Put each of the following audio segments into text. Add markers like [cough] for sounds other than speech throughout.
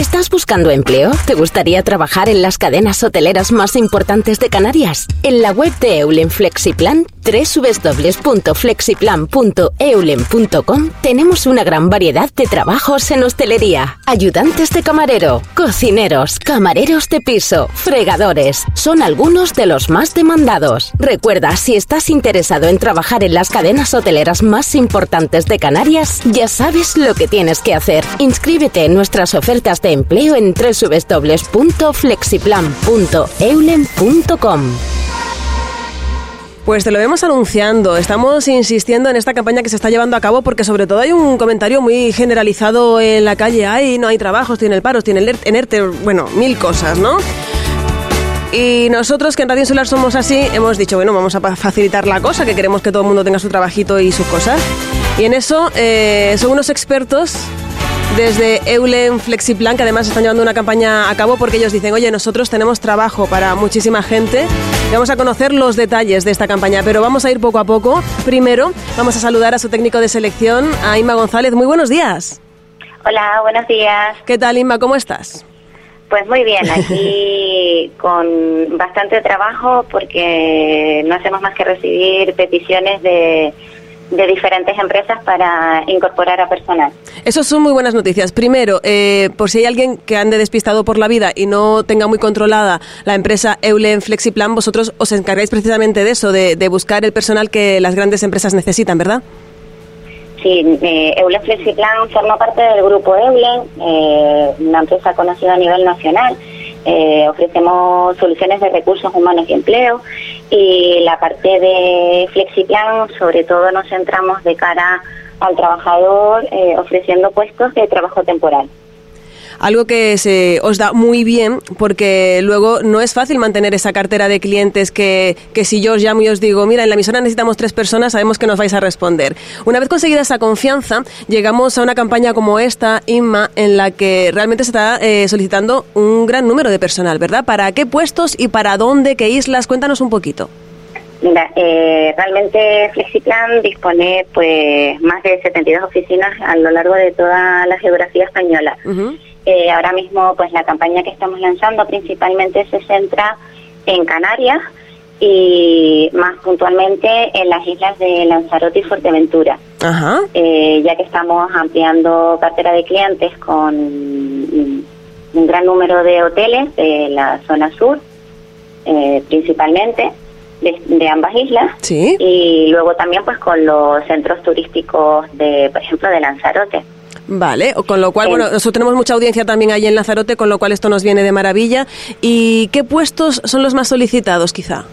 ¿Estás buscando empleo? ¿Te gustaría trabajar en las cadenas hoteleras más importantes de Canarias? En la web de Eulen Flexiplan, www.flexiplan.eulen.com, tenemos una gran variedad de trabajos en hostelería. Ayudantes de camarero, cocineros, camareros de piso, fregadores. Son algunos de los más demandados. Recuerda, si estás interesado en trabajar en las cadenas hoteleras más importantes de Canarias, ya sabes lo que tienes que hacer. Inscríbete en nuestras ofertas de empleo en www.flexiplan.eulen.com. Pues te lo vemos anunciando. Estamos insistiendo en esta campaña que se está llevando a cabo porque sobre todo hay un comentario muy generalizado en la calle. Ay, no hay trabajos, tiene el paro, tiene el ERTE, bueno, mil cosas, ¿no? Y nosotros que en Radio Insular somos así, hemos dicho, bueno, vamos a facilitar la cosa, que queremos que todo el mundo tenga su trabajito y sus cosas. Y en eso eh, son unos expertos desde Eulen Flexiplan, que además están llevando una campaña a cabo porque ellos dicen, oye, nosotros tenemos trabajo para muchísima gente y vamos a conocer los detalles de esta campaña, pero vamos a ir poco a poco. Primero, vamos a saludar a su técnico de selección, a Inma González. Muy buenos días. Hola, buenos días. ¿Qué tal, Inma? ¿Cómo estás? Pues muy bien, aquí [laughs] con bastante trabajo porque no hacemos más que recibir peticiones de de diferentes empresas para incorporar a personal. Eso son muy buenas noticias. Primero, eh, por si hay alguien que ande despistado por la vida y no tenga muy controlada la empresa Eulen Flexiplan, vosotros os encargáis precisamente de eso, de, buscar el personal que las grandes empresas necesitan, ¿verdad? Sí, eh, Eulen Flexiplan forma parte del grupo Eulen, eh, una empresa conocida a nivel nacional eh, ofrecemos soluciones de recursos humanos y empleo y la parte de FlexiPlan sobre todo nos centramos de cara al trabajador eh, ofreciendo puestos de trabajo temporal algo que se os da muy bien porque luego no es fácil mantener esa cartera de clientes que, que si yo os llamo y os digo, mira, en la emisora necesitamos tres personas, sabemos que nos vais a responder. Una vez conseguida esa confianza, llegamos a una campaña como esta, INMA, en la que realmente se está eh, solicitando un gran número de personal, ¿verdad? ¿Para qué puestos y para dónde, qué islas? Cuéntanos un poquito. Mira, eh, realmente Flexiplan dispone pues más de 72 oficinas a lo largo de toda la geografía española. Eh, ahora mismo, pues la campaña que estamos lanzando principalmente se centra en Canarias y más puntualmente en las islas de Lanzarote y Fuerteventura, eh, ya que estamos ampliando cartera de clientes con un gran número de hoteles de la zona sur, eh, principalmente de, ambas islas, y luego también pues con los centros turísticos de, por ejemplo, de Lanzarote. Vale, con lo cual, bueno, nosotros tenemos mucha audiencia también ahí en Lanzarote, con lo cual esto nos viene de maravilla. ¿Y qué puestos son los más solicitados, quizá?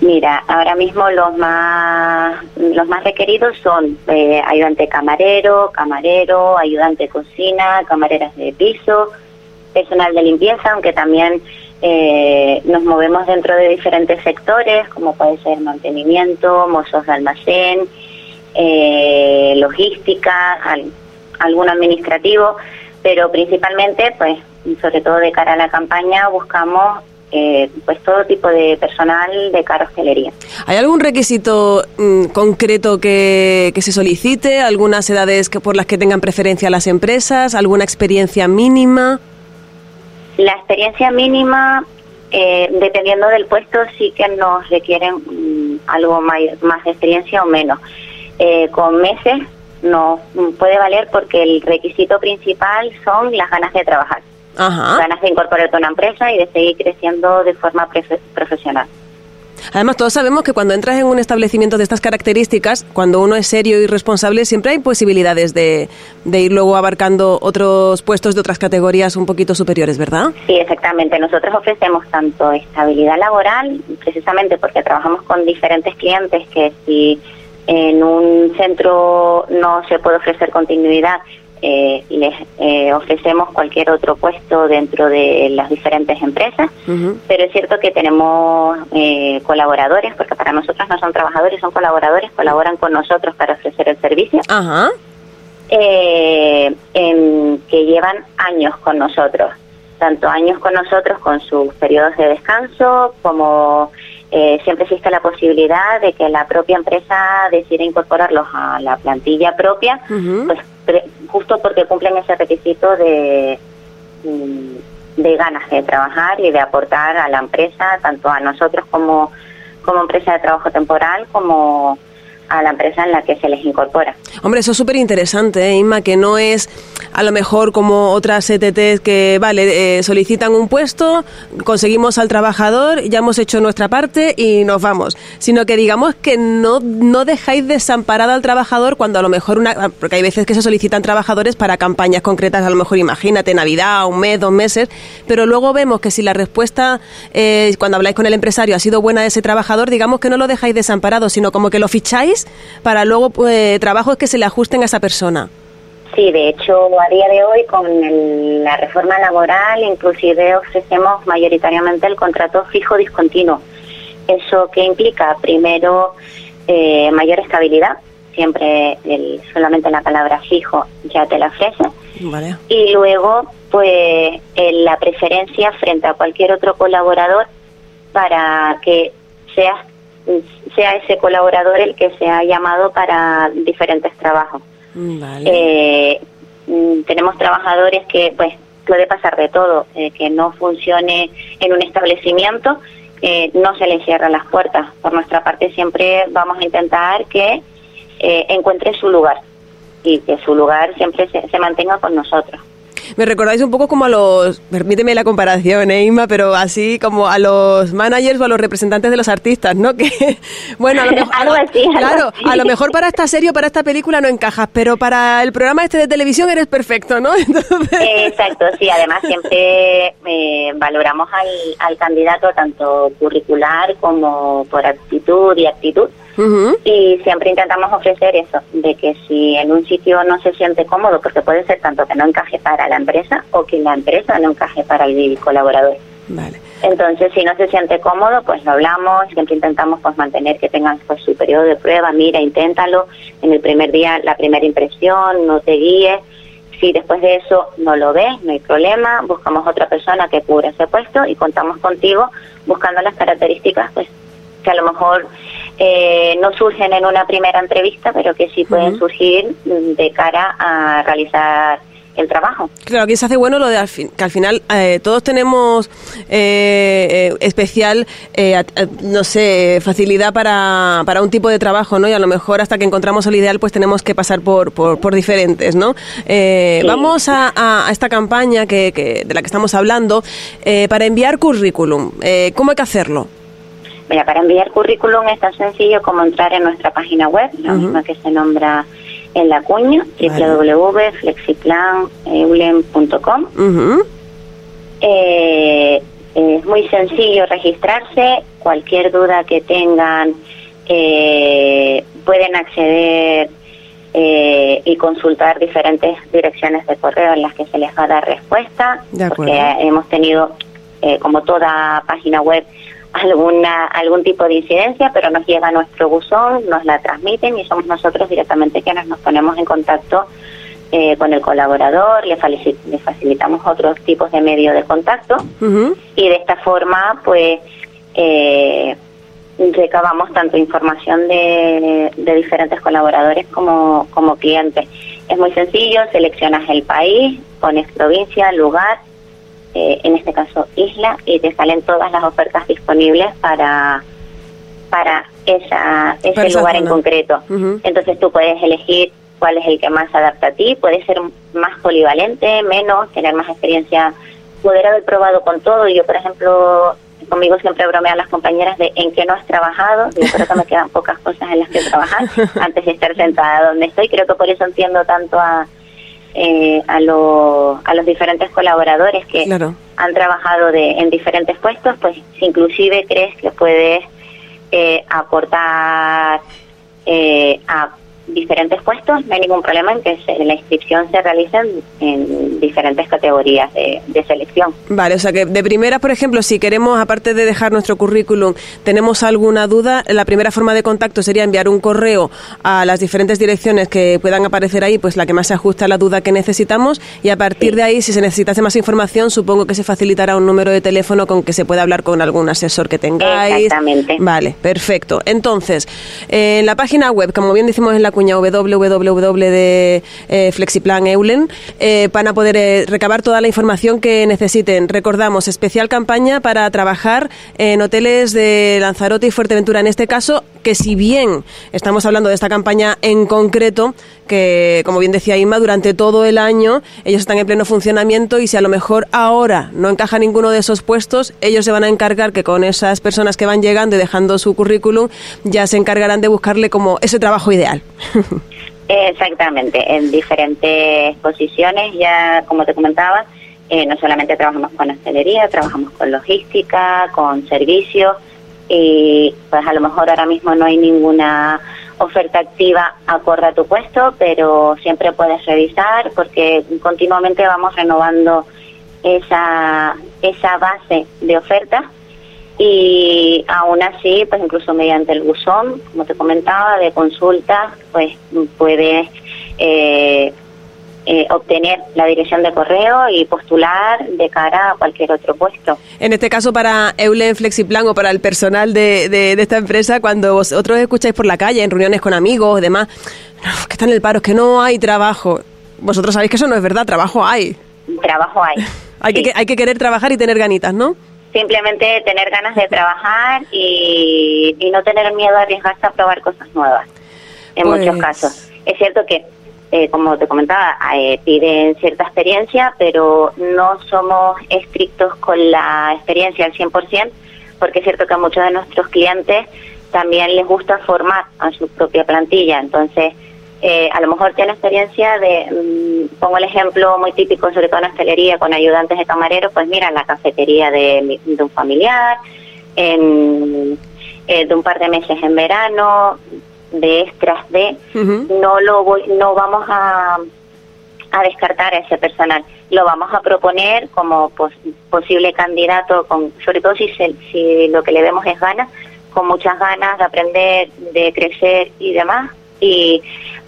Mira, ahora mismo los más los más requeridos son eh, ayudante camarero, camarero, ayudante cocina, camareras de piso, personal de limpieza, aunque también eh, nos movemos dentro de diferentes sectores, como puede ser mantenimiento, mozos de almacén, eh, logística, algún administrativo, pero principalmente, pues, sobre todo de cara a la campaña, buscamos eh, pues todo tipo de personal de cara a hostelería. ¿Hay algún requisito mm, concreto que, que, se solicite? ¿Algunas edades que, por las que tengan preferencia las empresas? ¿Alguna experiencia mínima? La experiencia mínima, eh, dependiendo del puesto, sí que nos requieren mm, algo más, más, de experiencia o menos. Eh, con meses no puede valer porque el requisito principal son las ganas de trabajar, ganas de incorporarte a una empresa y de seguir creciendo de forma profesional. Además, todos sabemos que cuando entras en un establecimiento de estas características, cuando uno es serio y responsable, siempre hay posibilidades de, de, ir luego abarcando otros puestos de otras categorías un poquito superiores, ¿verdad? Sí, exactamente. Nosotros ofrecemos tanto estabilidad laboral, precisamente porque trabajamos con diferentes clientes que si en un centro no se puede ofrecer continuidad, eh, les eh, ofrecemos cualquier otro puesto dentro de las diferentes empresas, pero es cierto que tenemos eh, colaboradores, porque para nosotros no son trabajadores, son colaboradores, colaboran con nosotros para ofrecer el servicio, que llevan años con nosotros, tanto años con nosotros con sus periodos de descanso como eh, siempre existe la posibilidad de que la propia empresa decida incorporarlos a la plantilla propia, pues justo porque cumplen ese requisito de, mm, de ganas de trabajar y de aportar a la empresa, tanto a nosotros como, como empresa de trabajo temporal, como a la empresa en la que se les incorpora. Hombre, eso es súper interesante, ¿eh, Inma, que no es a lo mejor como otras ETTs que, vale, eh, solicitan un puesto, conseguimos al trabajador, ya hemos hecho nuestra parte y nos vamos, sino que digamos que no, no dejáis desamparado al trabajador cuando a lo mejor una, porque hay veces que se solicitan trabajadores para campañas concretas, a lo mejor imagínate Navidad, un mes, dos meses, pero luego vemos que si la respuesta eh, cuando habláis con el empresario ha sido buena de ese trabajador, digamos que no lo dejáis desamparado, sino como que lo ficháis para luego pues, trabajos que se le ajusten a esa persona. Sí, de hecho, a día de hoy con la reforma laboral inclusive ofrecemos mayoritariamente el contrato fijo discontinuo. ¿Eso qué implica? Primero, eh, mayor estabilidad. Siempre el, solamente la palabra fijo ya te la ofrece. Y luego, pues, la preferencia frente a cualquier otro colaborador para que seas sea ese colaborador el que sea llamado para diferentes trabajos. Mm, eh, mm, tenemos trabajadores que, pues, puede pasar de todo, eh, que no funcione en un establecimiento, eh, no se le cierran las puertas. Por nuestra parte siempre vamos a intentar que encuentre su lugar y que su lugar siempre se mantenga con nosotros. Me recordáis un poco como a los, permíteme la comparación, ¿eh, pero así como a los managers o a los representantes de los artistas, ¿no? [laughs] Que, bueno, a lo mejor, [laughs] claro, a lo mejor para esta serie o para esta película no encajas, pero para el programa este de televisión eres perfecto, ¿no? [laughs] Exacto, sí, además siempre eh, valoramos al, al candidato tanto curricular como por actitud y actitud. Y siempre intentamos ofrecer eso, de que si en un sitio no se siente cómodo, porque puede ser tanto que no encaje para la empresa o que la empresa no encaje para el colaborador. Vale. Entonces, si no se siente cómodo, pues lo hablamos, siempre intentamos pues mantener que tengan pues, su periodo de prueba, mira, inténtalo, en el primer día la primera impresión, no te guíes, si después de eso no lo ves, no hay problema, buscamos otra persona que cubra ese puesto y contamos contigo buscando las características pues que a lo mejor eh, no surgen en una primera entrevista, pero que sí pueden surgir de cara a realizar el trabajo. Claro, aquí se hace bueno lo de que al final eh, todos tenemos eh, especial, no sé, facilidad para, para un tipo de trabajo, ¿no? Y a lo mejor hasta que encontramos el ideal, pues tenemos que pasar por, por, diferentes, ¿no? Vamos a, a, esta campaña que, que, de la que estamos hablando para enviar currículum. ¿Cómo hay que hacerlo? Mira, para enviar currículum es tan sencillo como entrar en nuestra página web, la misma que se nombra en la cuña, www.flexiplaneulen.com. Eh, es muy sencillo registrarse, cualquier duda que tengan eh, pueden acceder eh, y consultar diferentes direcciones de correo en las que se les va a dar respuesta, porque hemos tenido, como toda página web, alguna algún tipo de incidencia, pero nos llega a nuestro buzón, nos la transmiten y somos nosotros directamente quienes nos ponemos en contacto eh, con el colaborador, le, facilitamos otros tipos de medios de contacto y de esta forma pues eh, recabamos tanto información de, de diferentes colaboradores como, como clientes. Es muy sencillo, seleccionas el país, pones provincia, lugar, eh, en este caso isla, y te salen todas las ofertas disponibles para, para esa, ese lugar en concreto. Entonces tú puedes elegir cuál es el que más se adapta a ti, puede ser más polivalente, menos, tener más experiencia, poder haber probado con todo. Yo, por ejemplo, conmigo siempre bromean las compañeras de en qué no has trabajado. Yo creo que me quedan pocas cosas en las que trabajar [laughs] antes de estar sentada donde estoy. Creo que por eso entiendo tanto a, eh, a, a los diferentes colaboradores que han trabajado de, en diferentes puestos, pues si inclusive crees que puedes eh, aportar eh, a diferentes puestos, no hay ningún problema en que la inscripción se realice en, diferentes categorías de, selección. Vale, o sea que de primera, por ejemplo, si queremos, aparte de dejar nuestro currículum, tenemos alguna duda, la primera forma de contacto sería enviar un correo a las diferentes direcciones que puedan aparecer ahí, pues la que más se ajusta a la duda que necesitamos, y a partir de ahí, si se necesitase más información, supongo que se facilitará un número de teléfono con que se pueda hablar con algún asesor que tengáis. Exactamente. Vale, perfecto. Entonces, en la página web, como bien decimos en la cuña, cuña www de eh, Flexiplan Eulen eh, van a poder eh, recabar toda la información que necesiten. Recordamos, especial campaña para trabajar en hoteles de Lanzarote y Fuerteventura. En este caso, que si bien estamos hablando de esta campaña en concreto, que como bien decía Inma, durante todo el año ellos están en pleno funcionamiento y si a lo mejor ahora no encaja ninguno de esos puestos, ellos se van a encargar que con esas personas que van llegando y dejando su currículum ya se encargarán de buscarle como ese trabajo ideal. Exactamente, en diferentes posiciones, ya como te comentaba, eh, no solamente trabajamos con hostelería, trabajamos con logística, con servicios, y pues a lo mejor ahora mismo no hay ninguna oferta activa acorde a tu puesto, pero siempre puedes revisar porque continuamente vamos renovando esa, esa base de ofertas y aún así, pues incluso mediante el buzón, como te comentaba, de consulta, pues puedes eh, eh, obtener la dirección de correo y postular de cara a cualquier otro puesto. En este caso, para Eulen Flexiplan o para el personal de, de, esta empresa, cuando vosotros escucháis por la calle, en reuniones con amigos, demás, que están en el paro, es que no hay trabajo. Vosotros sabéis que eso no es verdad, trabajo hay. Trabajo hay. [laughs] hay, que, hay que querer trabajar y tener ganitas, ¿no? simplemente tener ganas de trabajar y, no tener miedo a arriesgarse a probar cosas nuevas, en muchos pues casos. Es cierto que, eh, como te comentaba, eh, piden cierta experiencia, pero no somos estrictos con la experiencia al 100%, porque es cierto que a muchos de nuestros clientes también les gusta formar a su propia plantilla, entonces eh, a lo mejor tiene experiencia de, mm, pongo el ejemplo muy típico, sobre todo en hostelería, con ayudantes de camareros, pues mira, en la cafetería de, un familiar, de un par de meses en verano, de extras de, no lo voy, no vamos a, a descartar a ese personal, lo vamos a proponer como posible candidato, con, sobre todo si, si lo que le vemos es ganas, con muchas ganas de aprender, de crecer y demás, y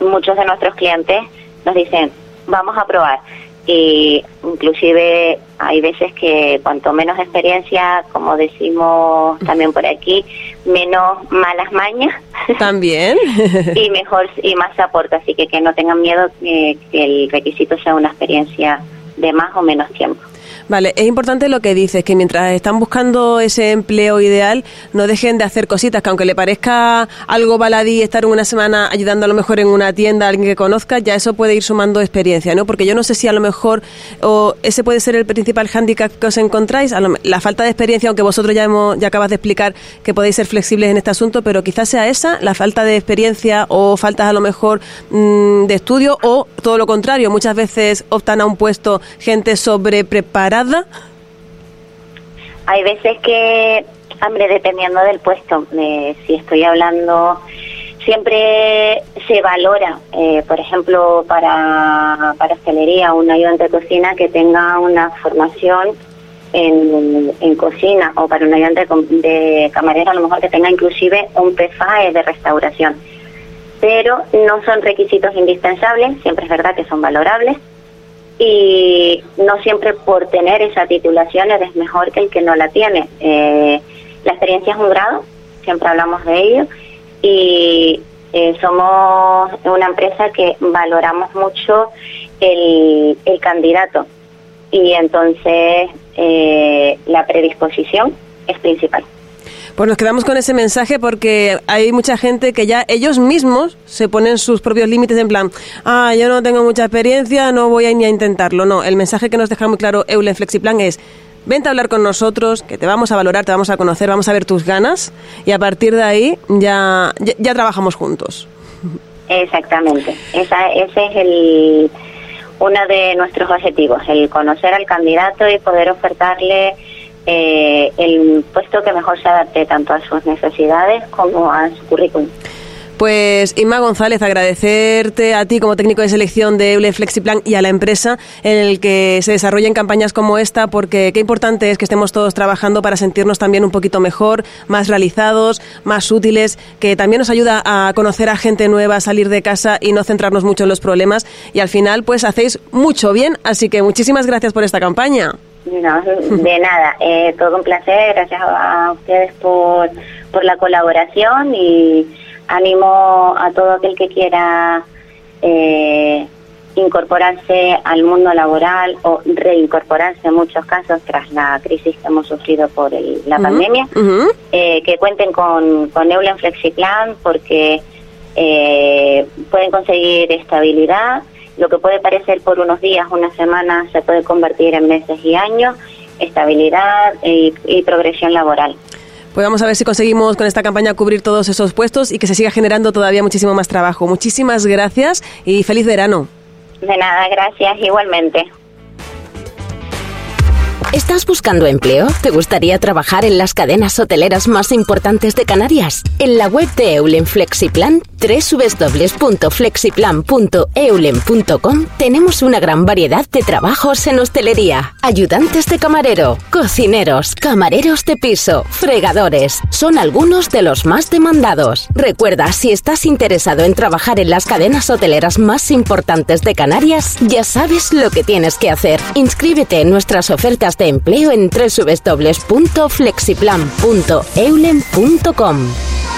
muchos de nuestros clientes nos dicen, vamos a probar. Y inclusive hay veces que cuanto menos experiencia, como decimos también por aquí, menos malas mañas. También. [laughs] y mejor y más aporta. Así que que no tengan miedo que el requisito sea una experiencia de más o menos tiempo. Vale, es importante lo que dices, que mientras están buscando ese empleo ideal, no dejen de hacer cositas, que aunque le parezca algo baladí estar una semana ayudando a lo mejor en una tienda a alguien que conozca, ya eso puede ir sumando experiencia, ¿no? Porque yo no sé si a lo mejor o ese puede ser el principal hándicap que os encontráis, la falta de experiencia, aunque vosotros ya, hemos, ya acabas de explicar que podéis ser flexibles en este asunto, pero quizás sea esa, la falta de experiencia o faltas a lo mejor mm, de estudio o todo lo contrario, muchas veces optan a un puesto gente sobre preparada hay veces que, hombre, dependiendo del puesto, eh, si estoy hablando, siempre se valora, eh, por ejemplo, para, para hostelería, un ayudante de cocina que tenga una formación en, en, cocina o para un ayudante de camarero a lo mejor que tenga inclusive un PFAE de restauración. Pero no son requisitos indispensables, siempre es verdad que son valorables y no siempre por tener esa titulación eres mejor que el que no la tiene. Eh, la experiencia es un grado, siempre hablamos de ello, y eh, somos una empresa que valoramos mucho el, el candidato y entonces eh, la predisposición es principal. Pues nos quedamos con ese mensaje porque hay mucha gente que ya ellos mismos se ponen sus propios límites en plan, ah, yo no tengo mucha experiencia, no voy a ni a intentarlo. No, el mensaje que nos deja muy claro Eulen Flexiplan es, vente a hablar con nosotros, que te vamos a valorar, te vamos a conocer, vamos a ver tus ganas y a partir de ahí ya, ya, trabajamos juntos. Exactamente, Esa, ese es el uno de nuestros objetivos, el conocer al candidato y poder ofertarle eh, el puesto que mejor se adapte tanto a sus necesidades como a su currículum. Pues Inma González, agradecerte a ti como técnico de selección de Eule Flexiplan y a la empresa en el que se desarrollen campañas como esta, porque qué importante es que estemos todos trabajando para sentirnos también un poquito mejor, más realizados, más útiles, que también nos ayuda a conocer a gente nueva, salir de casa y no centrarnos mucho en los problemas. Y al final, pues hacéis mucho bien, así que muchísimas gracias por esta campaña. No, de nada. Eh, todo un placer. Gracias a ustedes por, por la colaboración y animo a todo aquel que quiera eh, incorporarse al mundo laboral o reincorporarse en muchos casos tras la crisis que hemos sufrido por la pandemia, eh, que cuenten con, con Eulen Flexiplan porque eh, pueden conseguir estabilidad. Lo que puede parecer por unos días, unas semanas, se puede convertir en meses y años, estabilidad y, y progresión laboral. Pues vamos a ver si conseguimos con esta campaña cubrir todos esos puestos y que se siga generando todavía muchísimo más trabajo. Muchísimas gracias y feliz verano. De nada, gracias igualmente. ¿Estás buscando empleo? ¿Te gustaría trabajar en las cadenas hoteleras más importantes de Canarias? En la web de Eulen Flexiplan, www.flexiplan.eulen.com, tenemos una gran variedad de trabajos en hostelería. Ayudantes de camarero, cocineros, camareros de piso, fregadores. Son algunos de los más demandados. Recuerda, si estás interesado en trabajar en las cadenas hoteleras más importantes de Canarias, ya sabes lo que tienes que hacer. Inscríbete en nuestras ofertas de empleo en www.flexiplan.eulen.com.